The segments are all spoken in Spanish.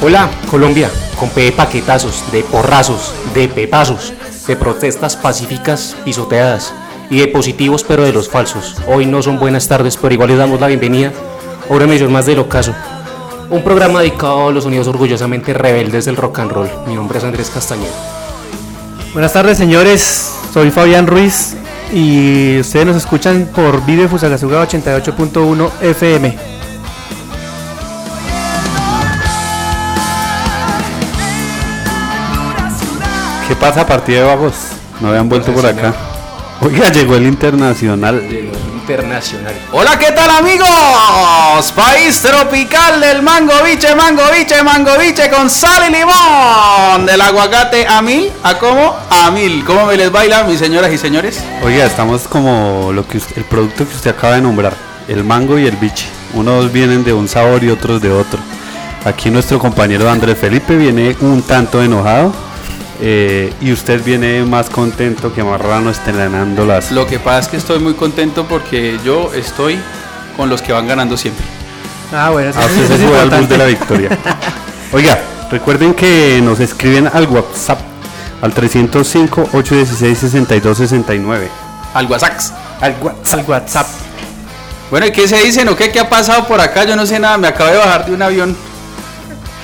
Hola, Colombia, con P de paquetazos, de porrazos, de pepazos, de protestas pacíficas pisoteadas y de positivos pero de los falsos. Hoy no son buenas tardes, pero igual les damos la bienvenida a una emisión más del Ocaso. Un programa dedicado a los sonidos orgullosamente rebeldes del rock and roll. Mi nombre es Andrés Castañeda. Buenas tardes señores, soy Fabián Ruiz y ustedes nos escuchan por Vive Fusagasugá 88.1 FM. ¿Qué pasa, partida de bajos? No habían vuelto por acá. Oiga, llegó el internacional. Internacional. Hola, ¿qué tal amigos? País tropical del mango biche, mango biche, mango biche con sal y limón. Del aguacate a mil, ¿a cómo? A mil. ¿Cómo me les baila, mis señoras y señores? Oiga, estamos como lo que usted- el producto que usted acaba de nombrar, el mango y el biche. Unos vienen de un sabor y otros de otro. Aquí nuestro compañero Andrés Felipe viene un tanto enojado eh, y usted viene más contento que Marrano estrenando las... Lo que pasa es que estoy muy contento porque yo estoy con los que van ganando siempre. Ah, bueno, eso, Ah, se es bus importante. de la victoria. Oiga, recuerden que nos escriben al WhatsApp al 305-816-6269. Al WhatsApp. Al WhatsApp. Al WhatsApp. Bueno, ¿y qué se dicen o qué? ¿Qué ha pasado por acá? Yo no sé nada, me acabo de bajar de un avión.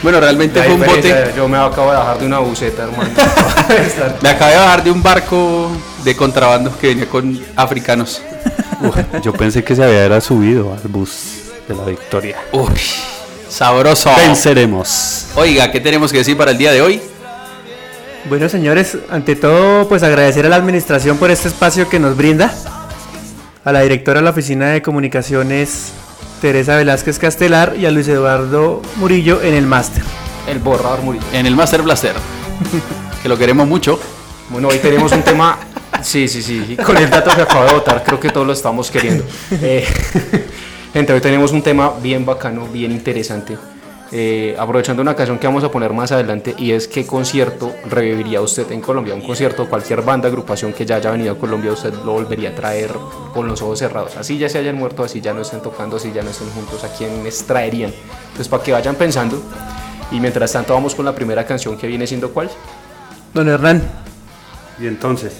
Bueno, realmente La fue un bote. Yo me acabo de bajar de una buceta, hermano. Me acabé de bajar de un barco de contrabando que venía con africanos. Uf, yo pensé que se había era subido al bus de la victoria. Uy, sabroso. Venceremos. Oiga, ¿qué tenemos que decir para el día de hoy? Bueno, señores, ante todo, pues agradecer a la administración por este espacio que nos brinda. A la directora de la Oficina de Comunicaciones, Teresa Velázquez Castelar, y a Luis Eduardo Murillo en el máster. El borrador Murillo. En el Master Blaster. que lo queremos mucho. Bueno, hoy tenemos un tema. Sí, sí, sí. Con el dato que acabo de votar, creo que todos lo estamos queriendo. Eh, gente, hoy tenemos un tema bien bacano, bien interesante. Eh, aprovechando una canción que vamos a poner más adelante, y es qué concierto reviviría usted en Colombia. Un concierto, cualquier banda, agrupación que ya haya venido a Colombia, usted lo volvería a traer con los ojos cerrados. Así ya se hayan muerto, así ya no estén tocando, así ya no estén juntos, a quienes traerían. Entonces, para que vayan pensando. Y mientras tanto, vamos con la primera canción que viene siendo cuál. Don Hernán. Y entonces,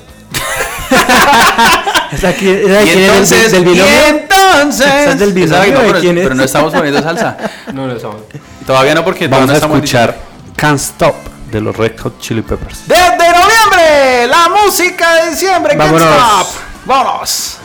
¿Esa aquí, esa de Y es? entonces, ¿Del, del y binomio? entonces. ¿Esa es del binomio pero, quién es? pero no estamos poniendo salsa. No, no estamos. Todavía no porque vamos no a escuchar Can't Stop de los Red Hot Chili Peppers. Desde noviembre, la música de diciembre. Can't Vámonos. Stop. Vámonos.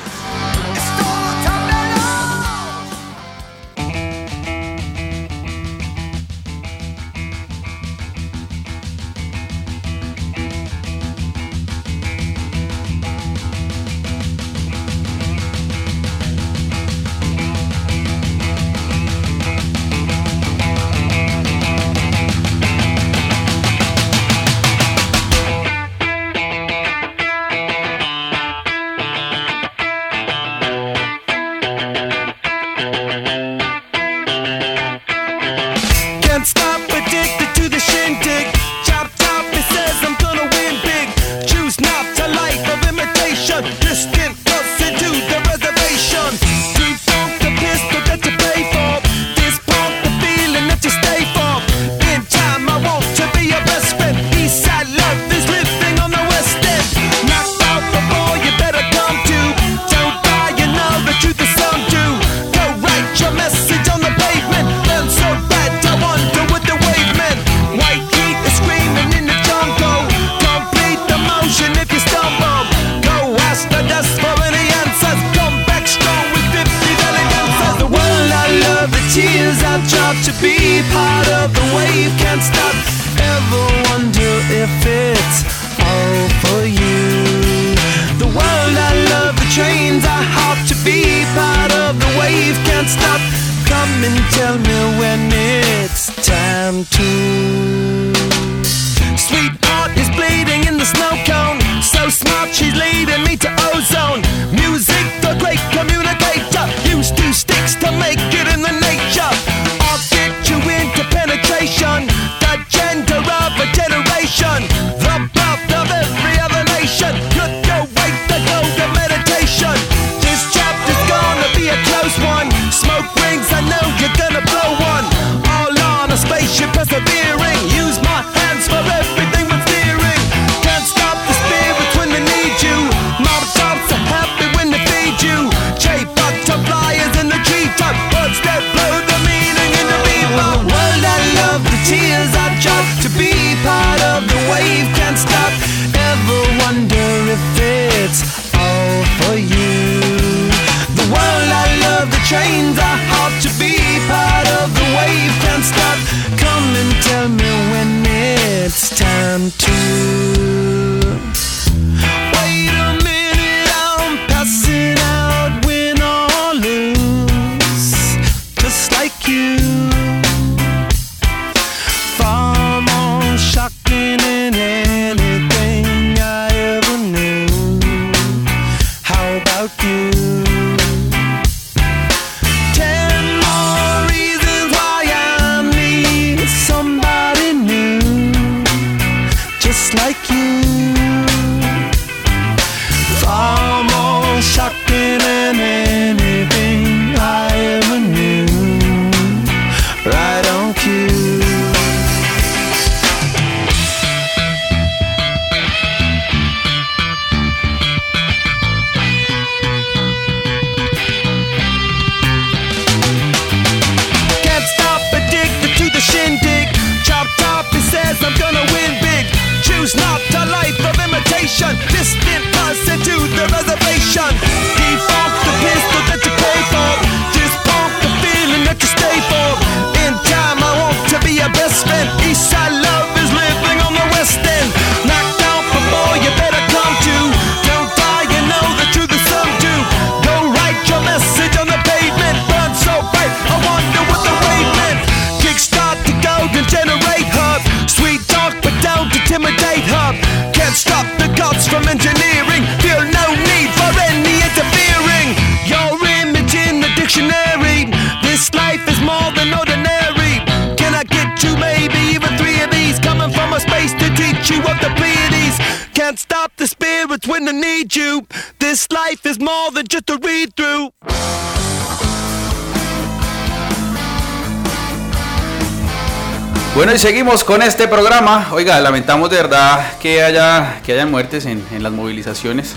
Bueno, y seguimos con este programa. Oiga, lamentamos de verdad que haya, que haya muertes en, en las movilizaciones.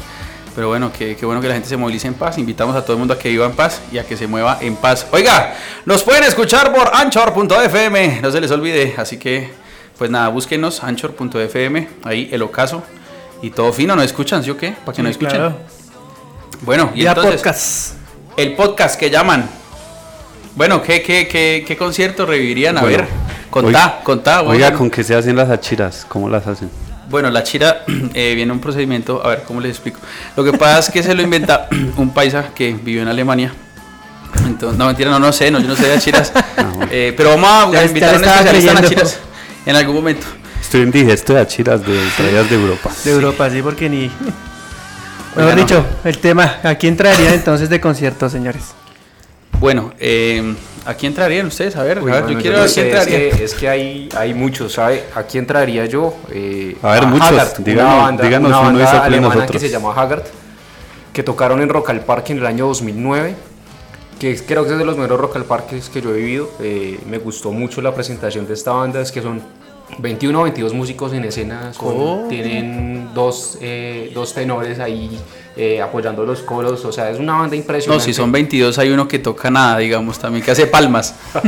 Pero bueno, qué qué bueno que la gente se movilice en paz. Invitamos a todo el mundo a que viva en paz y a que se mueva en paz. Oiga, nos pueden escuchar por anchor.fm, no se les olvide. Así que, pues nada, búsquenos anchor.fm, ahí el ocaso. Y todo fino, ¿nos escuchan? ¿Sí o qué? Para que nos escuchen. Claro. Bueno, y Ya entonces, podcast. el podcast que llaman. Bueno, ¿qué, qué, qué, qué concierto revivirían? A Bueno, ver, contá, contá. Oiga. ¿con qué se hacen las achiras? ¿Cómo las hacen? Bueno, la chira eh, viene un procedimiento, a ver, ¿cómo les explico? Lo que pasa es que se lo inventa un paisa que vivió en Alemania. Entonces, no, mentira, no, no sé, no, yo no sé de chiras. Eh, pero vamos a Ya- invitar a un especialista en achiras en algún momento. Estoy en digesto de achiras de traídas de Europa. De Europa, sí, porque ni. Mejor no. dicho, el tema, ¿a quién traería entonces de concierto, señores? Bueno, eh, ¿a quién entrarían ustedes? A ver, Uy, a ver bueno, yo quiero ver quién es entraría. que, es que hay, hay muchos, ¿sabe? ¿A quién traería yo? Eh, A ver, muchos, Haggard, díganos- una banda, díganos una uno banda sáquenle alemana nosotros. que se llama Haggard, que tocaron en Rock al Parque en el año 2009, que es- creo que es de los mejores Rock al Parques que yo he vivido. Eh, me gustó mucho la presentación de esta banda, es que son 21 o 22 músicos en escena, son- Oh. tienen dos, eh, dos tenores ahí eh, apoyando los coros, o sea, es una banda No, impresionante. si son 22 hay uno que toca nada, digamos, también, que hace palmas.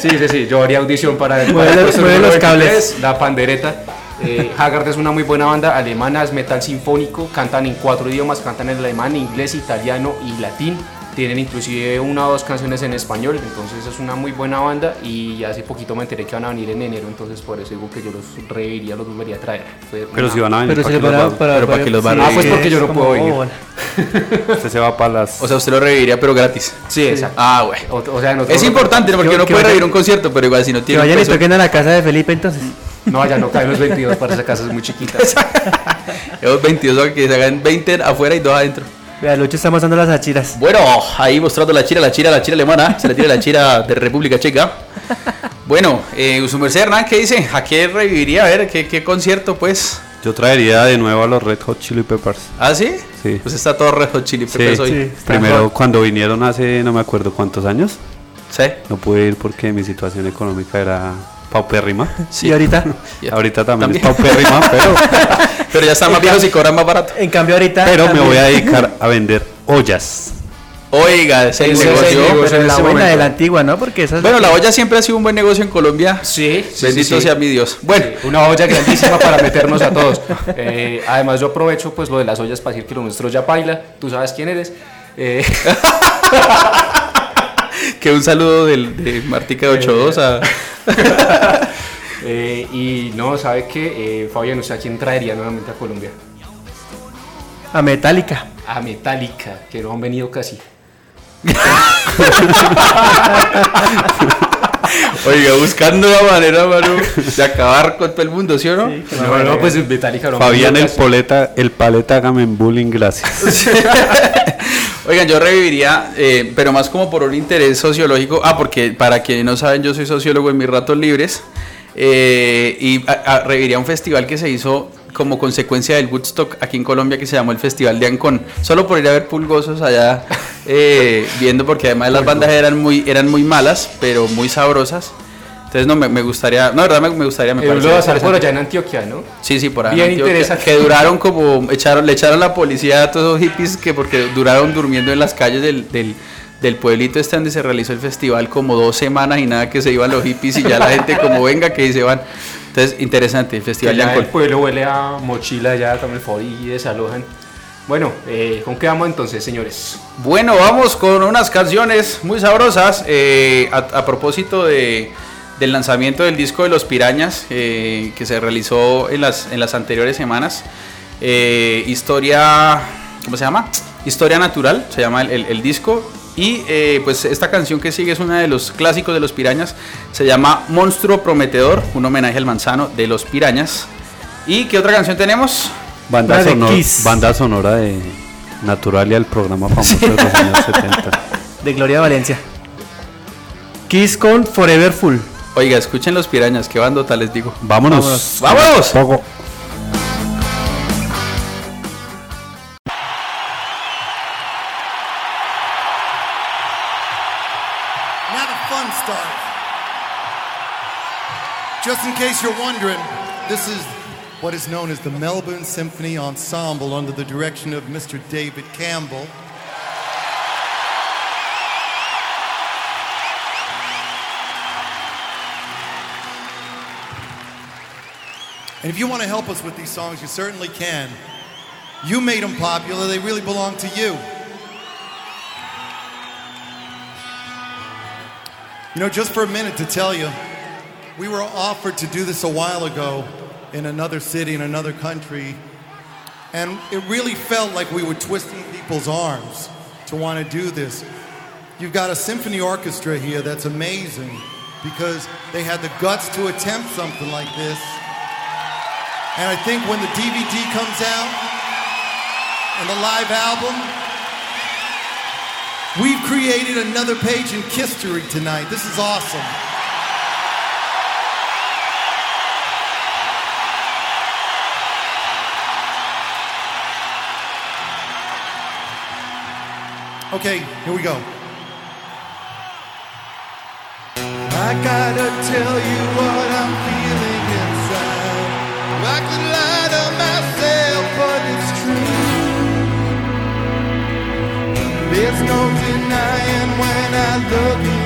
Sí, sí, sí, yo haría audición para, el los- cables. 23, La pandereta. Eh, Haggard es una muy buena banda alemana, es metal sinfónico, cantan en cuatro idiomas, cantan en alemán, inglés, italiano y latín. Tienen inclusive una o dos canciones en español, entonces es una muy buena banda y hace poquito me enteré que van a venir en enero, entonces por eso digo que yo los reiría, los volvería a traer. Fue Pero una- si van a venir, Pero ¿para para, para, pero para que los va a. Ah, pues porque yo no puedo ir. bueno. Usted se va para las... O sea, usted lo reviviría, pero gratis. Sí, exacto. Ah, bueno. O, o sea, nosotros- Es importante, ¿no? porque Que- uno que puede vayan- revivir un concierto, pero igual si no Que tiene un vayan y peso- toquen a la casa de Felipe entonces. No, ya no caen los 22 para esa casa, es muy chiquita. Esos 22 o que se hagan 20 afuera y 2 adentro. Vea, Lucho está mostrando las achiras. Bueno, ahí mostrando la chira, la chira, la chira alemana. Se le tira la chira de República Checa. Bueno, eh, su merced Hernán, ¿qué dice? ¿A qué reviviría? A ver, ¿qué, qué concierto, pues? Yo traería de nuevo a los Red Hot Chili Peppers. ¿Ah, sí? Sí. Pues está todo Red Hot Chili Sí, Peppers hoy. sí. Primero, cuando vinieron hace no me acuerdo cuántos años, Sí. no pude ir porque mi situación económica era paupérrima. Y ahorita. Ahorita también, También. es paupérrima, pero, Pero ya están más viejos y cobran más barato. en cambio ahorita... pero me voy a dedicar a vender ollas. Oiga, ese negocio. es el negocio. Pero en la buena de la antigua, ¿no? Porque esa es Bueno, la olla siempre ha sido un buen negocio en Colombia. Sí, sí, Bendito sí, sí. sea mi Dios. Bueno, Sí, una olla grandísima para meternos a todos. Eh, además, yo aprovecho pues lo de las ollas para decir que lo nuestro ya baila. Tú sabes quién eres. Eh, que un saludo del, de Martica de 82 a. eh, y no, ¿sabe qué? Eh, Fabián, ¿usted a quién traería nuevamente a Colombia? A Metallica. A Metallica, que no han venido casi. Oiga, buscando la manera, mano, de acabar con todo el mundo, ¿sí o no? No, no, pues Metallica no Fabián el poleta, el paleta hágame en bullying, gracias. Oigan, yo reviviría, eh, pero más como por un interés sociológico. Ah, porque para quienes no saben, yo soy sociólogo en mis ratos libres. eh, y a- a- reviviría un festival que se hizo como consecuencia del Woodstock aquí en Colombia, que se llamó el Festival de Ancón. Solo por ir a ver pulgosos allá eh, viendo, porque además las bandas eran muy, eran muy malas, pero muy sabrosas. Entonces, no, me, me gustaría, no, de verdad me, me gustaría, me parece lo a por allá en Antioquia, ¿no? Sí, sí, por ahí. Bien Antioquia, interesante. Que duraron como, echaron, le echaron la policía a todos esos hippies que porque duraron durmiendo en las calles del, del, del pueblito este donde se realizó el festival como dos semanas y nada que se iban los hippies y ya la gente como venga que se van. Entonces, interesante el festival ya el pueblo huele a mochila ya FOI y desalojan. Bueno, eh, ¿con qué vamos entonces, señores? Bueno, vamos con unas canciones muy sabrosas eh, a, a propósito de, del lanzamiento del disco de Los Pirañas eh, que se realizó en las, en las anteriores semanas. Eh, historia, ¿cómo se llama? Historia Natural, se llama el, el- el disco. Y eh, pues esta canción que sigue es una de los clásicos de Los Pirañas. Se llama Monstruo Prometedor, un homenaje al manzano de Los Pirañas. ¿Y qué otra canción tenemos? Banda, de sonor- Kiss. banda sonora de Naturalia, el programa famoso de los años 70. De Gloria Valencia. Kiss con Forever Full. Oiga, escuchen Los Pirañas, qué bandota les digo. Vámonos. ¡Vámonos! Poco. Now the fun starts. Just in case you're wondering, this is what is known as the Melbourne Symphony Ensemble under the direction of Mr. David Campbell. And if you want to help us with these songs, you certainly can. You made them popular, they really belong to you. You know, just for a minute to tell you, we were offered to do this a while ago in another city, in another country, and it really felt like we were twisting people's arms to want to do this. You've got a symphony orchestra here that's amazing because they had the guts to attempt something like this. And I think when the DVD comes out and the live album, We've created another page in history tonight. This is awesome. Okay, here we go. I gotta tell you what I'm feeling There's no denying when I look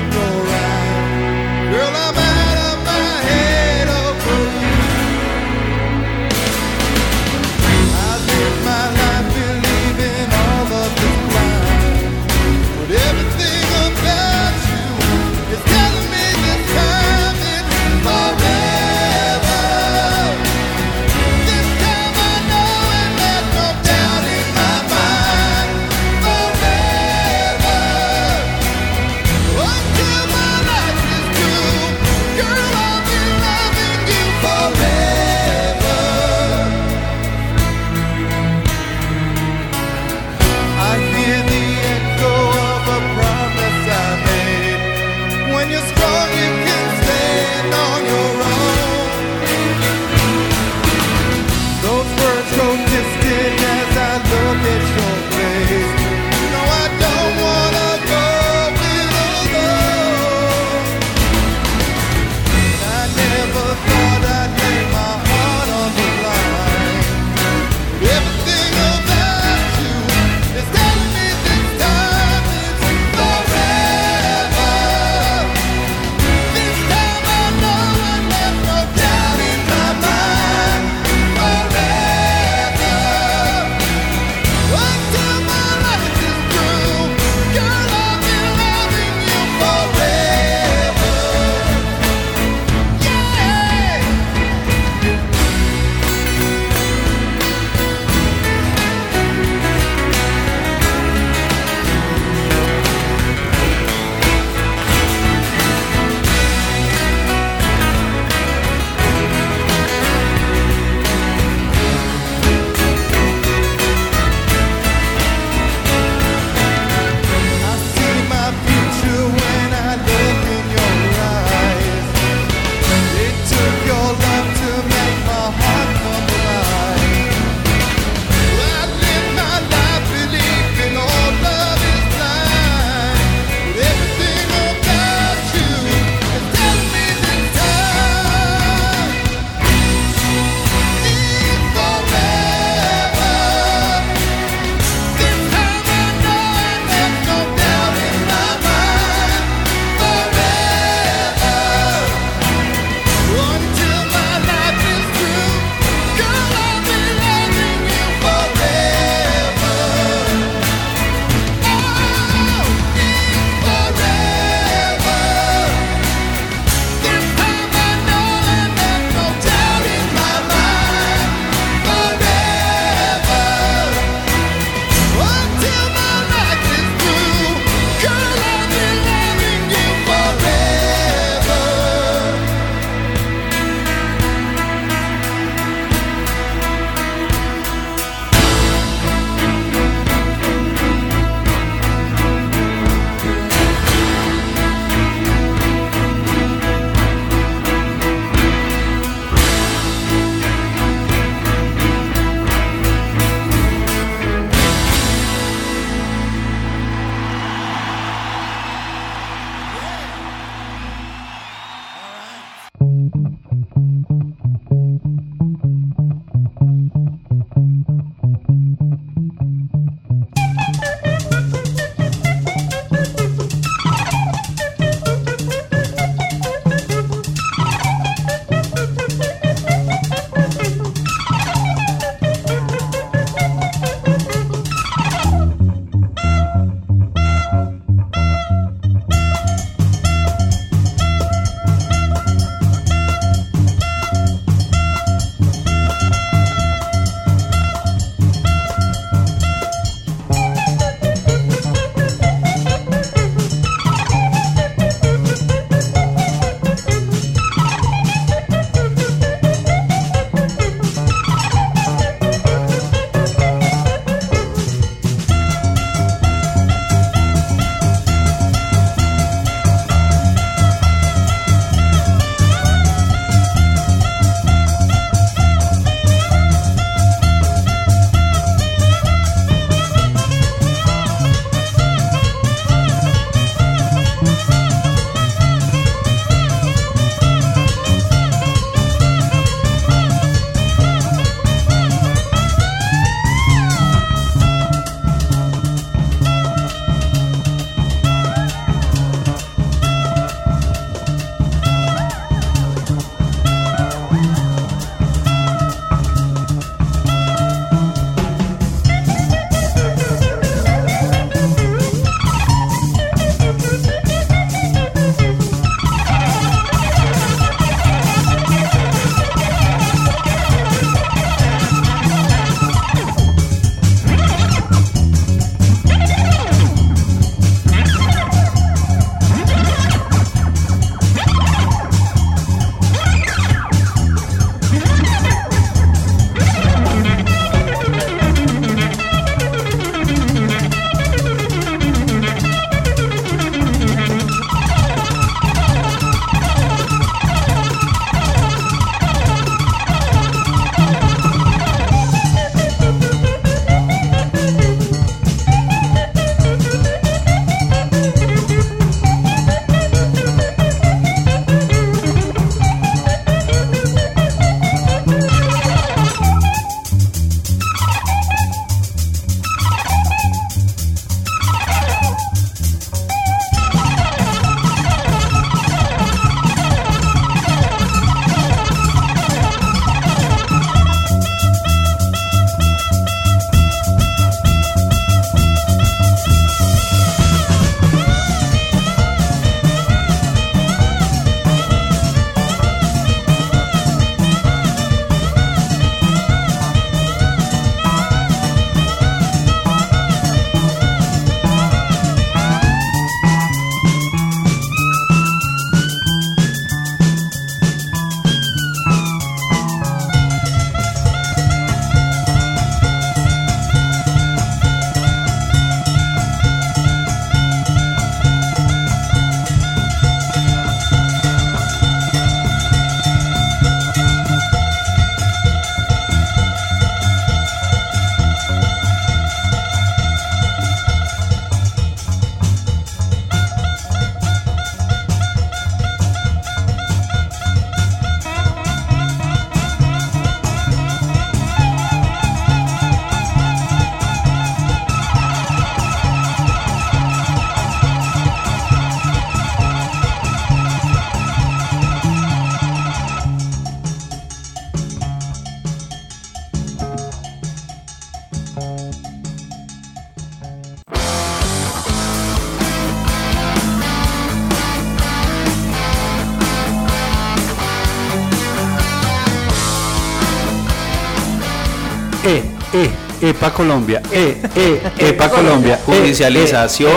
EPA Colombia, E, E, EPA Colombia. E, Judicialización.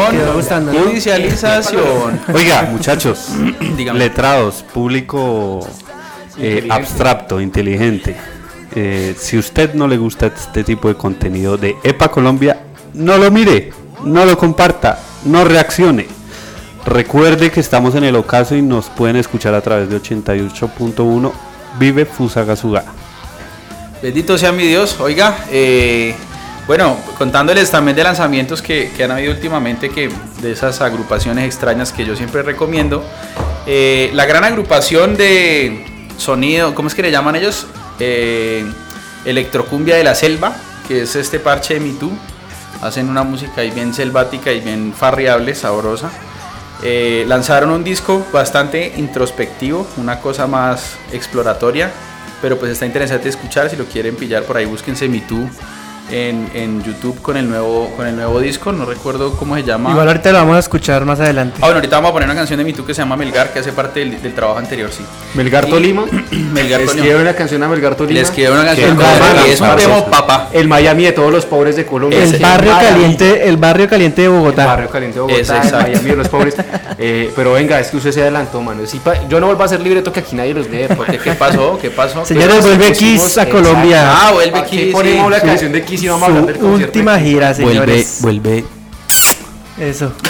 Judicialización. Oiga, muchachos, letrados, público eh, abstracto, inteligente. eh, si usted no le gusta este tipo de contenido de EPA Colombia, no lo mire, no lo comparta, no reaccione. Recuerde que estamos en el ocaso y nos pueden escuchar a través de 88.1 Vive Fusagasugá. Bendito sea mi Dios. Oiga, eh, bueno, contándoles también de lanzamientos que, que han habido últimamente, que de esas agrupaciones extrañas que yo siempre recomiendo. Eh, la gran agrupación de sonido, ¿cómo es que le llaman ellos? Eh, Electrocumbia de la Selva, que es este parche de Too. Hacen una música ahí bien selvática y bien farriable, sabrosa. Lanzaron un disco bastante introspectivo, una cosa más exploratoria, pero pues está interesante escuchar. Si lo quieren pillar por ahí, búsquense Too en, en YouTube con el nuevo con el nuevo disco. No recuerdo cómo se llama. Igual ahorita lo vamos a escuchar más adelante. Ah, bueno, ahorita vamos a poner una canción de Too que se llama Melgar, que hace parte del, del trabajo anterior, sí. Melgar Tolima. Melgar quiero una canción a Melgar Tolima. Les quedó una canción El y es un demo papá. El Miami de todos los pobres de Colombia. El barrio caliente, el barrio caliente de El Bogotá. barrio caliente de Bogotá, Es el. Miami de los pobres. Eh, pero venga, es que usted se adelantó, mano. Pa- yo no vuelvo a hacer libreto que aquí nadie los lee. Porque ¿Qué pasó? ¿Qué pasó? Señores, vuelve Kiss a. Colombia. Ah, vuelve Aquí Kiss, ponemos la canción de Kiss y vamos a hablar del Su concierto. de última gira, señores. vuelve. Eso.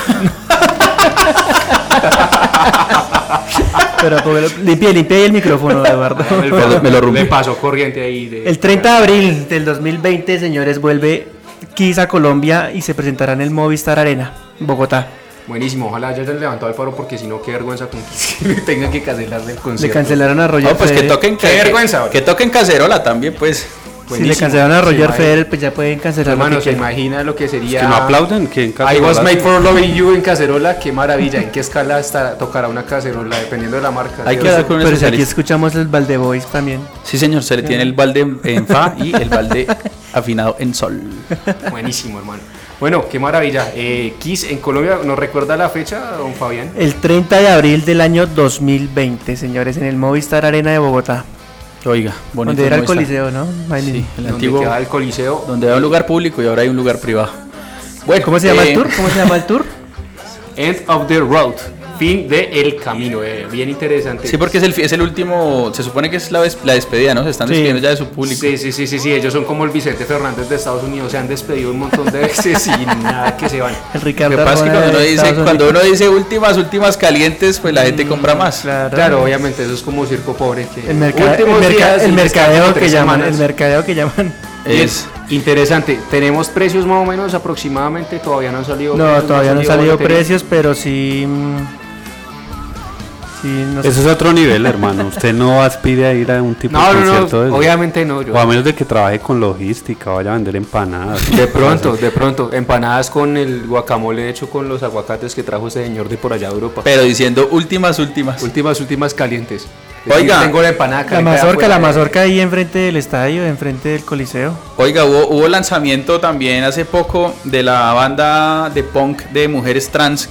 Pero limpie, limpie ahí el micrófono, Eduardo. Me lo. Le pasó corriente ahí. De, El 30 de abril del 2020, señores, vuelve Kiss a Colombia y se presentará en el Movistar Arena, Bogotá. Buenísimo, ojalá ya hayan levantado el paro porque si no, qué vergüenza con Kiss que tengan que cancelarle el Le concierto. cancelaron a Roger No, pues que toquen Qué vergüenza, Que toquen cacerola también, pues. Si le cancelaron a Roger Federer, pues ya pueden cancelar Hermano, que se imagina lo que sería. Que no aplauden, que en I was cacerola- made for loving you en cacerola, qué maravilla. ¿En qué escala está, tocará una cacerola? Dependiendo de la marca. Hay que dar con Pero si aquí escuchamos el Valde Boys también. Sí, señor, se le tiene el balde en fa y el balde afinado en sol. Buenísimo, hermano. Bueno, qué maravilla. Eh, Kiss en Colombia, ¿nos recuerda la fecha, don Fabián? El 30 de abril del año 2020, señores, en el Movistar Arena de Bogotá. Oiga, bonito. donde era el. Coliseo, ¿no? Sí, el Donde antiguo. el Coliseo. Donde había un lugar público y ahora hay un lugar privado. Bueno, ¿Cómo se llama eh, el tour? ¿Cómo se llama el tour? End of the road. Fin de el camino. eh, bien interesante. Sí, porque es el, es el último. Se supone que es la, des- la despedida, ¿no? Se están Sí. despidiendo ya de su público. Sí, sí, sí, sí, sí, ellos son como el Vicente Fernández de Estados Unidos, se han despedido un montón de veces y nada que se van. El Lo Ricardo que pasa es que cuando uno, dice, cuando uno dice últimas, últimas calientes, pues la gente compra más. Claro. Claro, obviamente, eso es como circo pobre. Que El, merca- el el mercadeo que llaman, semanas. el mercadeo que llaman. Es. Interesante, tenemos precios más o menos aproximadamente, todavía no han salido No, precios, todavía no han salido precios, pero sí. Sí, no sé. Eso es otro nivel, hermano. Usted no aspire a ir a un tipo No, de no, concierto de no, obviamente no. yo- O a menos de que trabaje con logística, vaya a vender empanadas. De pronto, de pronto, empanadas con el guacamole hecho con los aguacates que trajo ese señor de por allá de Europa. Pero diciendo últimas, últimas. Últimas, últimas calientes. Oiga. tengo la empanada La mazorca, la mazorca ahí enfrente del estadio, enfrente del Coliseo. Oiga, hubo, hubo lanzamiento también hace poco de la banda de punk de mujeres trans,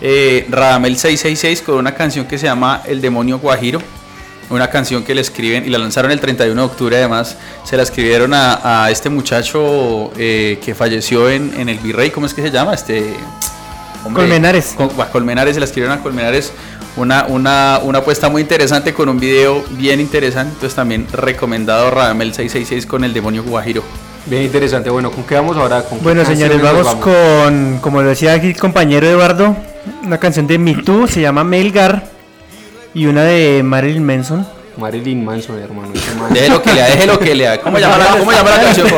eh, Radamel 666, con una canción que se llama El demonio guajiro. Una canción que le escriben y la lanzaron el 31 de octubre. Además, se la escribieron a, a este muchacho eh, que falleció en, en el Virrey. ¿Cómo es que se llama? Este. Colmenares. Col- a Colmenares, se la escribieron a Colmenares. Una, una, una apuesta muy interesante con un video bien interesante. Entonces, también recomendado Radamel 666 con El demonio guajiro. Bien interesante. Bueno, ¿con qué vamos ahora? ¿Con qué Bueno, señores, vamos con, como lo decía aquí el compañero Eduardo, una canción de Me Too, se llama Melgar, y una de Marilyn Manson. Marilyn Manson, hermano. Déjelo que lea, déjelo que lea. ¿Cómo llama la, cómo llama la canción?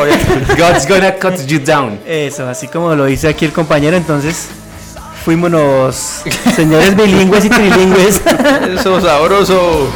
God's gonna cut you down. Eso, así como lo dice aquí el compañero, entonces fuímonos señores bilingües y trilingües. Eso, sabroso.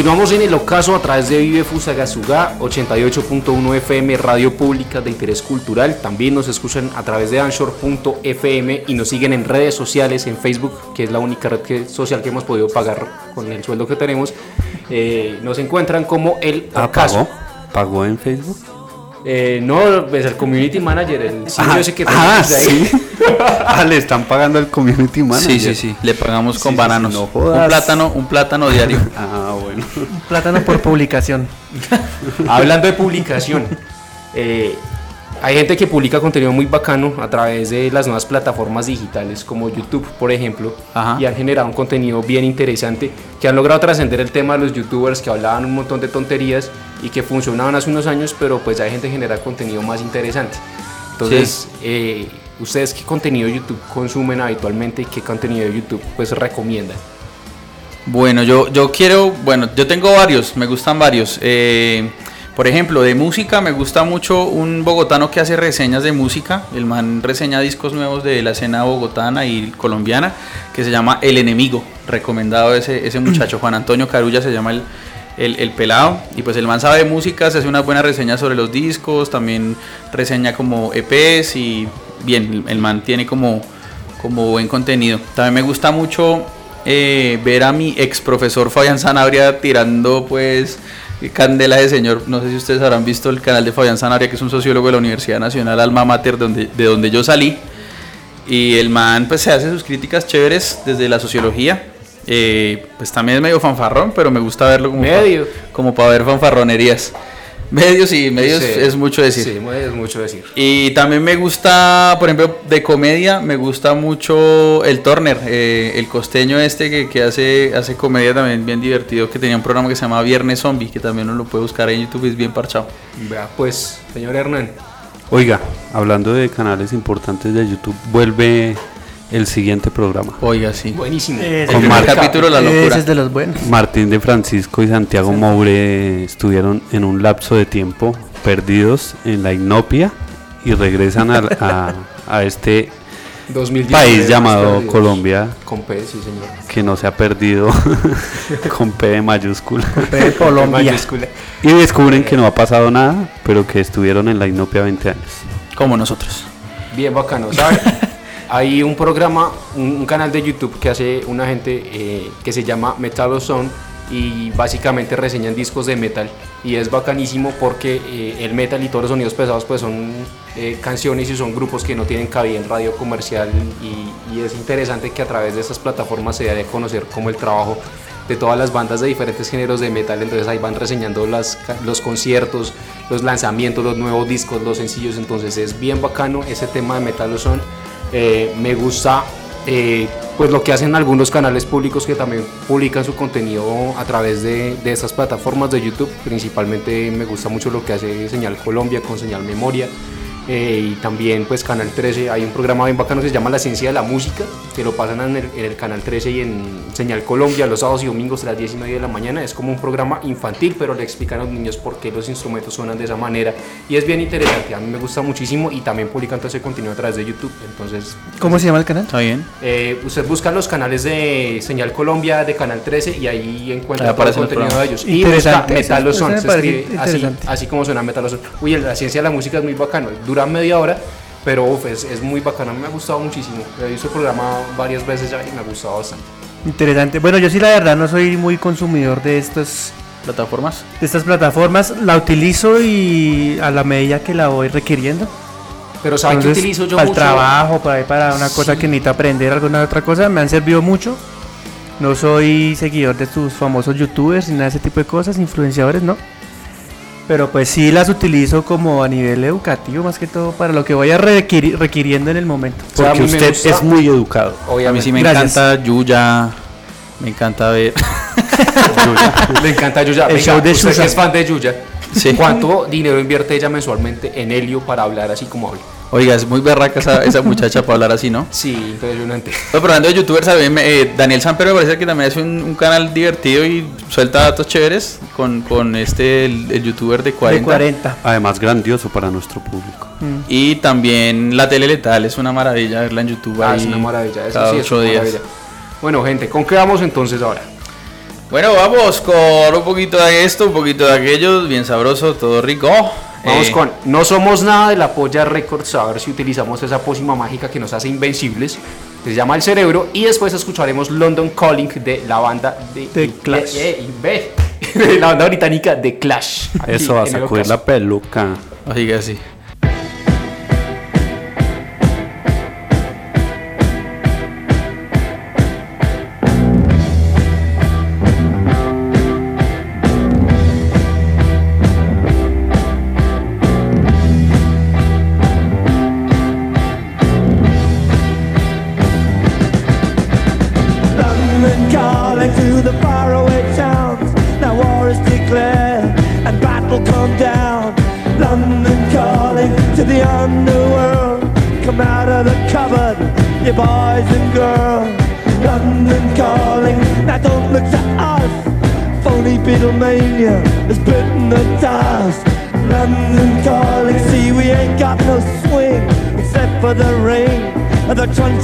Continuamos en el ocaso a través de Vive Fusagasugá 88.1 FM Radio Pública de Interés Cultural. También nos escuchan a través de Anchor.fm y nos siguen en redes sociales, en Facebook, que es la única red que- social que hemos podido pagar con el sueldo que tenemos. Eh, nos encuentran como el Ah, ocaso. ¿Pagó? ¿Pagó en Facebook? Eh, no, es el community manager, el sitio ese que ah, sí. ah, le están pagando al community manager. Sí, sí, sí. Le pagamos con Sí, bananos. sí, no un jodas. plátano, un plátano diario. Ah, bueno. Plátano por publicación. Hablando de publicación, eh, hay gente que publica contenido muy bacano a través de las nuevas plataformas digitales como YouTube, por ejemplo, Ajá. y han generado un contenido bien interesante que han logrado trascender el tema de los youtubers que hablaban un montón de tonterías y que funcionaban hace unos años, pero pues hay gente que genera contenido más interesante. Entonces, eh, ¿ustedes qué contenido de YouTube consumen habitualmente y qué contenido de YouTube pues recomiendan? Bueno, yo, yo quiero, bueno, yo tengo varios, me gustan varios. Eh, por ejemplo, de música me gusta mucho un bogotano que hace reseñas de música. El man reseña discos nuevos de la escena bogotana y colombiana, que se llama El Enemigo. Recomendado ese, ese muchacho, Juan Antonio Carulla se llama el, el, el pelado. Y pues el man sabe de música, se hace una buena reseña sobre los discos, también reseña como EPs y bien, el, el man tiene como, como buen contenido. También me gusta mucho eh, ver a mi ex profesor Fabián Sanabria tirando pues candela de señor. No sé si ustedes habrán visto el canal de Fabián Sanabria, que es un sociólogo de la Universidad Nacional Alma Mater, donde, de donde yo salí. Y el man pues se hace sus críticas chéveres desde la sociología. Eh, pues también es medio fanfarrón, pero me gusta verlo como Medio. pa- como para ver fanfarronerías. Medios y medios Sí. es mucho decir. Sí, es mucho decir. Y también me gusta, por ejemplo, de comedia, me gusta mucho el Turner, eh, el costeño este que, que hace, hace comedia también bien divertido, que tenía un programa que se llama Viernes Zombie, que también uno lo puede buscar en YouTube, es bien parchado. Vea, pues, señor Hernán. Oiga, hablando de canales importantes de YouTube, vuelve el siguiente programa. Oiga, sí. Buenísimo. Ese El Con marca. capítulo de la locura. es de los buenos. Martín de Francisco y Santiago Moure estuvieron en un lapso de tiempo perdidos en la inopia y regresan a, a- a este 2019, país llamado perdidos. Colombia Con P, sí, señor. que no se ha perdido con P de mayúscula. de Colombia. Mayúscula. Y descubren que no ha pasado nada, pero que estuvieron en la inopia 20 años. Como nosotros. Bien bacano, ¿sabes? Hay un programa, un, un canal de YouTube que hace una gente eh, que se llama Metal Zone y básicamente reseñan discos de metal y es bacanísimo porque eh, el metal y todos los sonidos pesados pues son eh, canciones y son grupos que no tienen cabida en radio comercial y, es interesante que a través de estas plataformas se dé a conocer como el trabajo de todas las bandas de diferentes géneros de metal, entonces ahí van reseñando las, los conciertos, los lanzamientos, los nuevos discos, los sencillos, entonces es bien bacano ese tema de Metal. Eh, me gusta eh, pues lo que hacen algunos canales públicos que también publican su contenido a través de, de estas plataformas de YouTube. Principalmente me gusta mucho lo que hace Señal Colombia con Señal Memoria. Eh, y también pues Canal 13 hay un programa bien bacano que se llama La Ciencia de la Música que lo pasan en el, en el Canal 13 y en Señal Colombia los sábados y domingos a las 10 y media de la mañana es como un programa infantil pero le explican a los niños por qué los instrumentos suenan de esa manera y es bien interesante, a mí me gusta muchísimo y también publican todo ese contenido a través de YouTube entonces ¿Cómo se llama el canal? Está bien. eh, usted busca los canales de Señal Colombia, de Canal 13 y ahí encuentra Ahí todo el contenido de programas. ellos. Y busca Interesante, eso- Metal eso Ozone, me se parece escribe así, así como suena Metal Ozone. Uy, la ciencia de la música es muy bacano, dura media hora, pero uf, es, es muy bacano, a mí me ha gustado muchísimo. He visto el programa varias veces ya y me ha gustado bastante. Interesante. Bueno, yo sí la verdad no soy muy consumidor de estos Plataformas. de estas plataformas. La utilizo y a la medida que la voy requiriendo. Pero ¿sabe qué Entonces, utilizo yo para el trabajo, para, para una cosa que necesito aprender, alguna otra cosa, me han servido mucho. No soy seguidor de tus famosos youtubers ni nada de ese tipo de cosas, influenciadores, ¿no? Pero pues sí las utilizo como a nivel educativo, más que todo para lo que voy a requiri- requiriendo en el momento. O sea, a Porque usted es muy educado. A mí Obviamente. sí me Gracias. encanta Yuya. Me encanta ver. Me encanta Yuya. El Venga, show de usted que es fan de Yuya. Sí. ¿Cuánto dinero invierte ella mensualmente en Helio para hablar así como habla? Oiga, es muy berraca esa, esa muchacha para hablar así, ¿no? Sí, impresionante. No, pero hablando de youtubers, eh, Daniel Samper me parece que también hace un, un canal divertido y suelta datos chéveres con, con este, el, el youtuber de 40. De 40. Además, grandioso para nuestro público. Y también la tele letal, es una maravilla verla en YouTube. Ah, ahí es una maravilla, eso cada sí es una días. maravilla. Bueno, gente, ¿con qué vamos entonces ahora? Bueno, vamos con un poquito de esto, un poquito de aquello, bien sabroso, todo rico. Vamos Eh, con No somos nada de la polla Records, a ver si utilizamos esa pócima mágica que nos hace invencibles, que se llama El Cerebro, y después escucharemos London Calling de la banda de, The Clash. de- eh, de la banda británica The Clash. Eso va a sacudir la peluca. Así que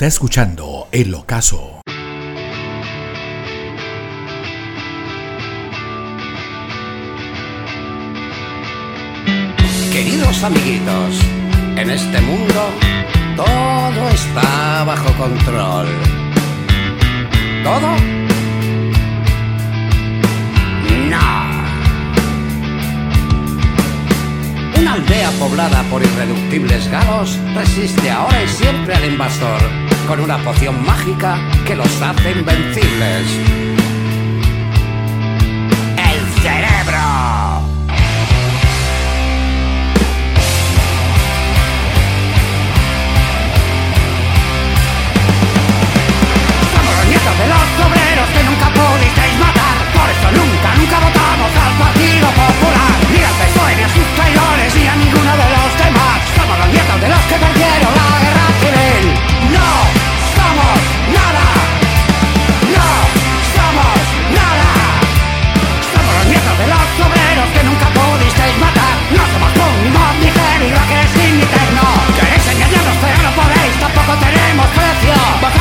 Está escuchando El Ocaso. Queridos amiguitos, en este mundo todo está bajo control. ¿Todo? No. Una aldea poblada por irreductibles galos resiste ahora y siempre al invasor con una poción mágica que los hace invencibles. ¡El cerebro! Somos los nietos de los obreros que nunca pudisteis matar. Por eso nunca, nunca votamos al Partido Popular. Ni al PSOE, ni a sus traidores, ni a ninguno de los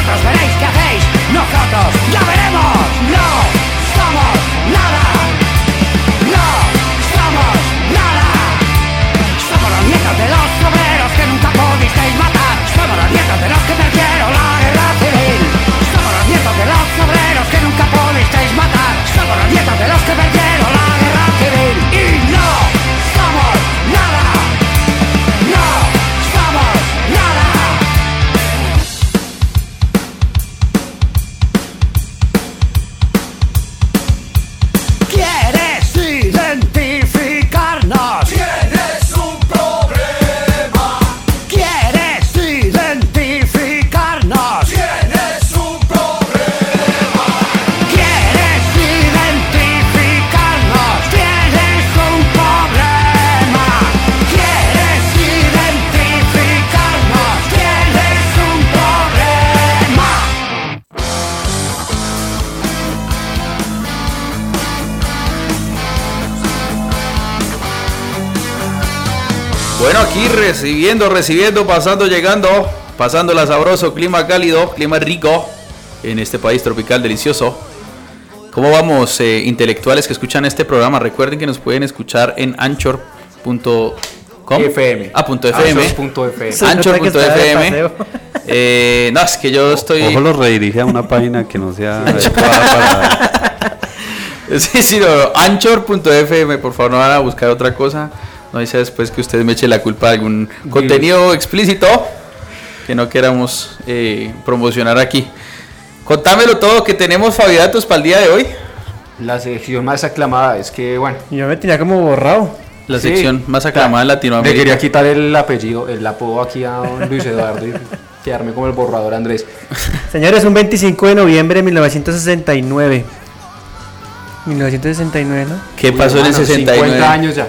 Vosotros veréis qué hacéis, nosotros ya veremos. No somos nada. No somos nada. Somos los nietos de los obreros que nunca pudisteis matar. Somos los nietos de los que perdieron la guerra civil. Somos los nietos de los obreros que nunca pudisteis matar. Somos los nietos de los que perdieron recibiendo, recibiendo, pasando, llegando, pasando la sabroso, clima cálido, clima rico en este país tropical delicioso. ¿Cómo vamos, eh, intelectuales que escuchan este programa? Recuerden que nos pueden escuchar en anchor.com. FM. Ah, punto FM. Anchor.fm. Eh, no, es que yo estoy. Ojo los redirige a una página que no sea adecuada para... Sí, sí, no, anchor.fm, por favor, no van a buscar otra cosa. No dice después que ustedes me echen la culpa de algún contenido explícito que no queramos eh, promocionar aquí. Contámelo todo que tenemos Fabidatos para el día de hoy. La sección más aclamada es que, bueno, Yo me tenía como borrado. La Sí. sección más aclamada en le Latinoamérica. quería quitar el apellido, el apodo aquí a don Luis Eduardo y quedarme como el borrador Andrés. Señores, un 25 de noviembre de 1969. 1969, ¿no? ¿Qué pasó en el Hermano, 69? 50 años ya.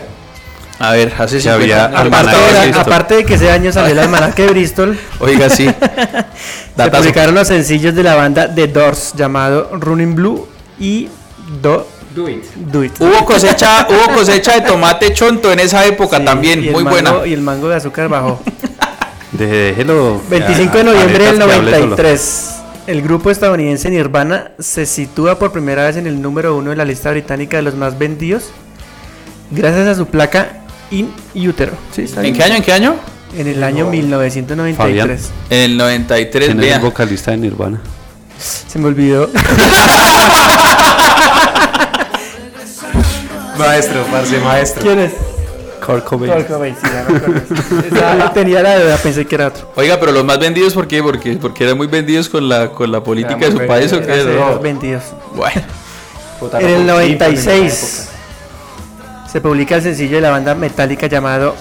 A ver, hace 50 había Aparte de, aparte de que ese año salió el almanaque de Bristol, Oiga, sí. se publicaron los sencillos de la banda The Doors llamado Running Blue y Do, Do it. Do It. Hubo cosecha, hubo cosecha de tomate chonto en esa época Sí, también, muy mango- buena. Y el mango de azúcar bajó. Deje- déjelo. 25 de a- noviembre del aletas que hable solo. 93. El grupo estadounidense Nirvana se sitúa por primera vez en el número uno de la lista británica de los más vendidos gracias a su placa In Utero. ¿Sí? ¿Está ¿En bien? qué año? ¿En qué año? En el año 1993. En el 93, ¿Quién es el vocalista de Nirvana? Se me olvidó. Maestro, parce, maestro. ¿Quién es? Kurt Cobain. Kurt Cobain, sí, ya me acuerdo. Esa- tenía la duda, pensé que era otro. Oiga, pero los más vendidos, ¿por qué? Porque, porque eran muy vendidos con la, con la política de su país o qué. Los vendidos. Bueno, En el Rafa, sí, también en esa 96 se publica el sencillo de la banda metálica llamado.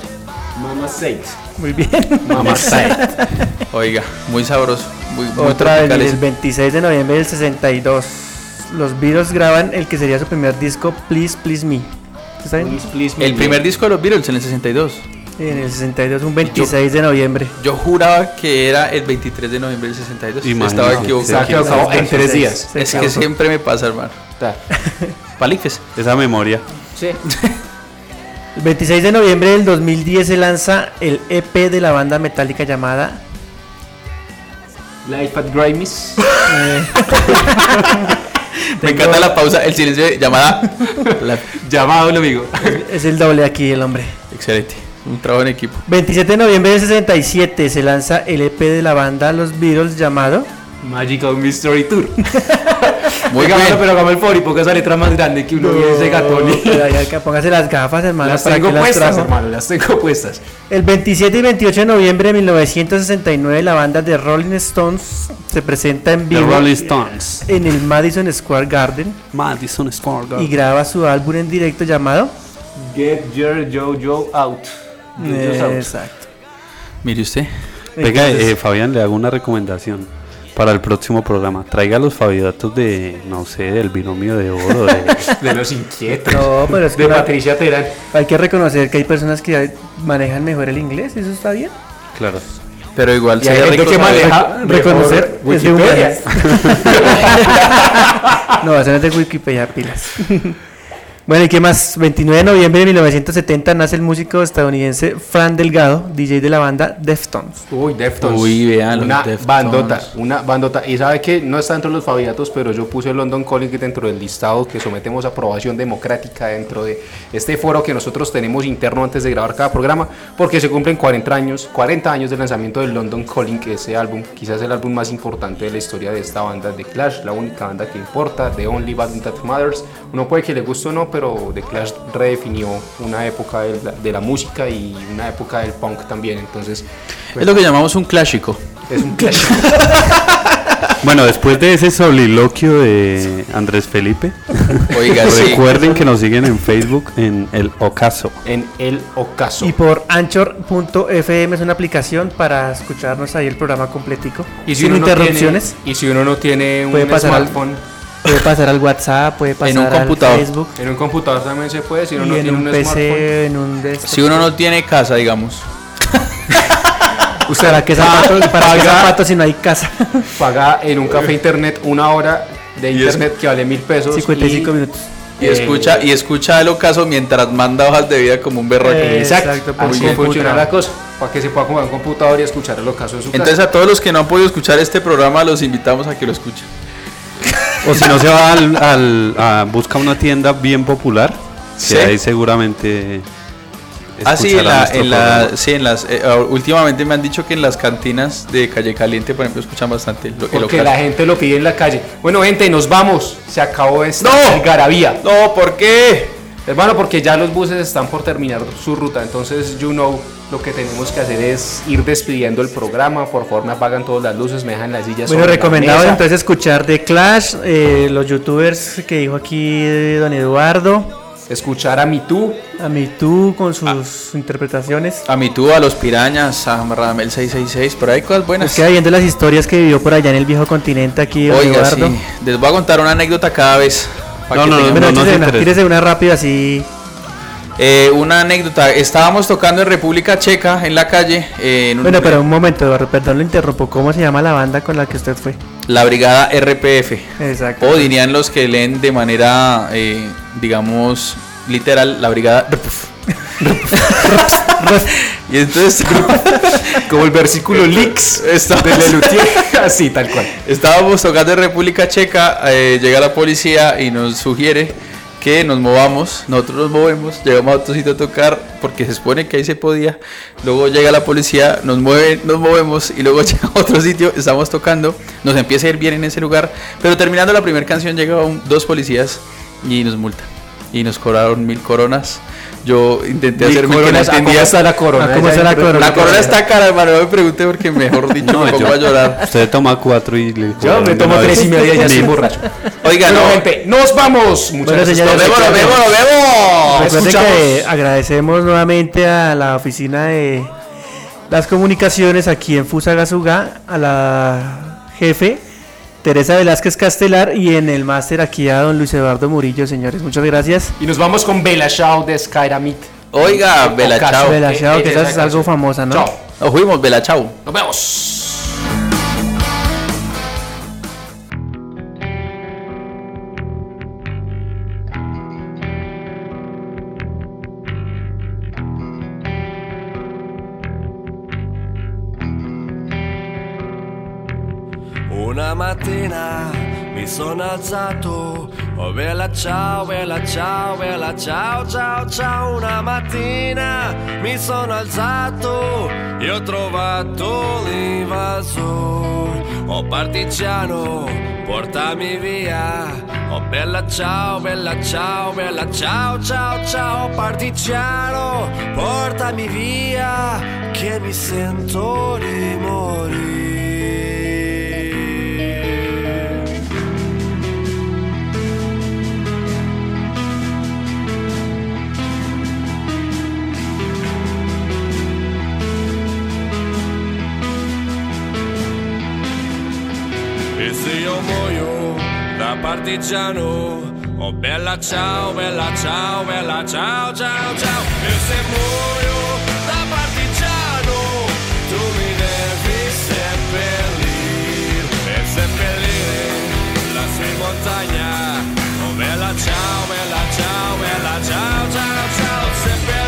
Mama Saint. Muy bien. Mama Saint. oiga, muy sabroso. Muy, muy Otra vez, el ese. 26 de noviembre del 62. Los Beatles graban el que sería su primer disco, Please Please Me. ¿Está bien? Please, please, me. El primer disco de los Beatles en el 62. En el 62, un 26 de noviembre. Yo juraba que era el 23 de noviembre del 62. Imagínate. Estaba equivocado. Quedado en tres días. Se Es que siempre me pasa, hermano. Ta. Palicfes. Esa memoria. Sí. El 26 de noviembre del 2010 se lanza el EP de la banda metálica llamada Life at Grimes. Me encanta la pausa, el silencio de llamada. La- Llamado, lo amigo. Es el doble aquí el hombre. Excelente. Un trabajo en equipo. 27 de noviembre de 67 se lanza el EP de la banda Los Beatles llamado Magical Mystery Tour. Muy Oiga, pero hagamos el favor y ponga esa letra más grande que uno ve ese gatón. y- póngase las gafas, hermano. Las tengo las puestas, hermano, las tengo puestas. El 27 y 28 de noviembre de 1969 la banda de Rolling Stones se presenta en The vivo Rolling Stones. en el Madison Square Garden Madison Square y Garden. graba su álbum en directo llamado Get your Jojo out. Exacto. Mire usted. Venga, eh, Fabián, le hago una recomendación para el próximo programa. Traiga los favidatos de, no sé, del binomio de oro. de- De los inquietos. No, pero es que de Patricia Terán. hay que reconocer que hay personas que manejan mejor el inglés, eso está bien. claro. Pero igual Y hay gente que maneja reconocer mejor es de Wikipedia. No, eso no es de Wikipedia, pilas. Bueno, ¿y qué más? 29 de noviembre de 1970 nace el músico estadounidense Fran Delgado, DJ de la banda Deftones. Uy, Deftones. Uy, vean, los Una Deftones. bandota, una bandota. Y sabe que no está dentro de los faviatos, pero yo puse London Calling dentro del listado que sometemos a aprobación democrática dentro de este foro que nosotros tenemos interno antes de grabar cada programa, porque se cumplen 40 años, 40 años del lanzamiento del London Calling, que ese álbum, quizás el álbum más importante de la historia de esta banda, The Clash, la única banda que importa, The Only Band That Matters. Uno puede que le guste o no, pero The Clash redefinió una época de la, de la música y una época del punk también. Entonces, pues, Es lo que llamamos un clásico. es un Clash. Bueno, después de ese soliloquio de Andrés Felipe, Oiga, sí. recuerden que nos siguen en Facebook en El Ocaso. en el ocaso. Y por Anchor.fm es una aplicación para escucharnos ahí el programa completico. Y sin uno no interrupciones. tiene- y si uno no tiene un Puede pasar al- smartphone, Puede pasar al WhatsApp, puede pasar un al computador. Facebook. en un computador también se puede. Si uno y no en tiene un, un, PC, smartphone, en un desktop. Si uno no tiene casa, digamos. Usted ¿Para qué zapatos, para qué zapatos si no hay casa? paga en un café internet una hora de internet que vale mil pesos. 55 y- minutos. Y Eh, escucha, y escucha el ocaso mientras manda hojas de vida como un berraco. Eh, Exacto, Exacto, así funciona la cosa. Para que se pueda comprar un computador y escuchar el ocaso en su Entonces casa. a todos los que no han podido escuchar este programa los invitamos a que lo escuchen. O si no se va al, al- a busca una tienda bien popular, Sí. que ahí seguramente Ah, sí, en, la, en, la- sí, en las. eh, ah, últimamente me han dicho que en las cantinas de Calle Caliente, por ejemplo, escuchan bastante lo, el Porque la gente lo pide en la calle. Bueno, gente, nos vamos. Se acabó esta ¡No! algarabía. No, ¿por qué? Hermano, porque ya los buses están por terminar su ruta, entonces, you know, lo que tenemos que hacer es ir despidiendo el programa. Por favor, me apagan todas las luces, me dejan las sillas. Bueno, sobre la recomendado mesa. entonces escuchar The Clash, eh, los youtubers que dijo aquí don Eduardo, Escuchar a mi tú. a mi tú con sus Ah. interpretaciones. A mi tú, a los pirañas, a Radamel 666, pero hay cosas Nos buenas. queda viendo las historias que vivió por allá en el viejo continente aquí don Oiga, Eduardo. sí. Les voy a contar una anécdota cada vez. para No, que no, tengan- Bueno, no nos tírese una, Eh, una anécdota. Estábamos tocando en República Checa, en la calle, eh, en un- Bueno, pero un momento, perdón, lo interrumpo. ¿Cómo se llama la banda con la que usted fue? la brigada RPF. Exacto. O dirían los que leen de manera, eh, digamos, literal, la brigada y entonces Como el versículo Lix de Lelutier. Así, tal cual. estábamos tocando en República Checa, eh, llega la policía y nos sugiere que nos movamos, nosotros nos movemos, llegamos a otro sitio a tocar porque se supone que ahí se podía, luego llega la policía, nos mueve, nos movemos y luego llega a otro sitio, estamos tocando, nos empieza a ir bien en ese lugar, pero terminando la primera canción llegaron dos policías y nos multan y nos cobraron mil coronas. Yo intenté Mil hacerme que no coronas, ¿a cómo está la corona? ¿A cómo está la corona? La corona está cara, hermano, no me pregunte porque mejor dicho No, me pongo yo- a llorar. Usted toma cuatro y le Yo me tomo tres y media y ya estoy borracho. Oiga, no. gente, nos vamos. Muchas Bueno, gracias. señores, Nos vemos, nos vemos, nos vemos. Recuerden que agradecemos nuevamente a la oficina de las comunicaciones aquí en Fusagasugá, a la jefe Teresa Velázquez Castelar y en el máster aquí a don Luis Eduardo Murillo, señores. Muchas gracias. Y nos vamos con Bella Shaw de Skyramit. Oiga, Bela Ocaso. Chao. Bela Chao, que esa es algo famosa, ¿no? Chao. Nos fuimos, Bela Chao. Nos vemos. Sono alzato, oh bella ciao, bella ciao, bella ciao, ciao, ciao. Una mattina mi sono alzato e ho trovato l'invasore. Oh partigiano, portami via. Oh bella ciao, bella ciao, bella ciao, ciao, ciao. Partigiano, portami via, che mi sento di morire. Io muoio da partigiano. Oh bella ciao, bella ciao, bella ciao, ciao, ciao. E se muoio da partigiano Tu mi devi seppellire E seppellire la sua montagna. Oh bella ciao, bella ciao, bella ciao, ciao, ciao. Seppellire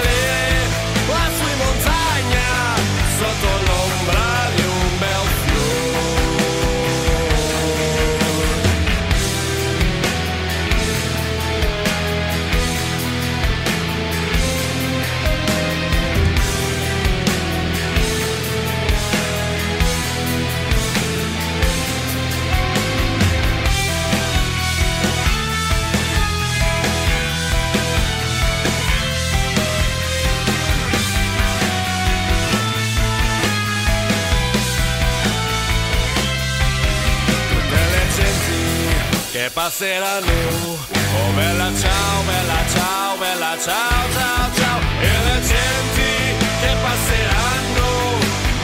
che passeranno. Oh bella ciao, bella ciao, bella ciao, ciao, ciao. E le genti che passeranno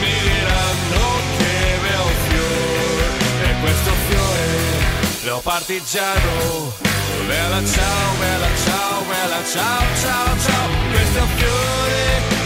mi diranno che bel fiore. E questo fiore lo partigiano. Bella ciao, bella ciao, bella ciao, ciao, ciao. Questo fiore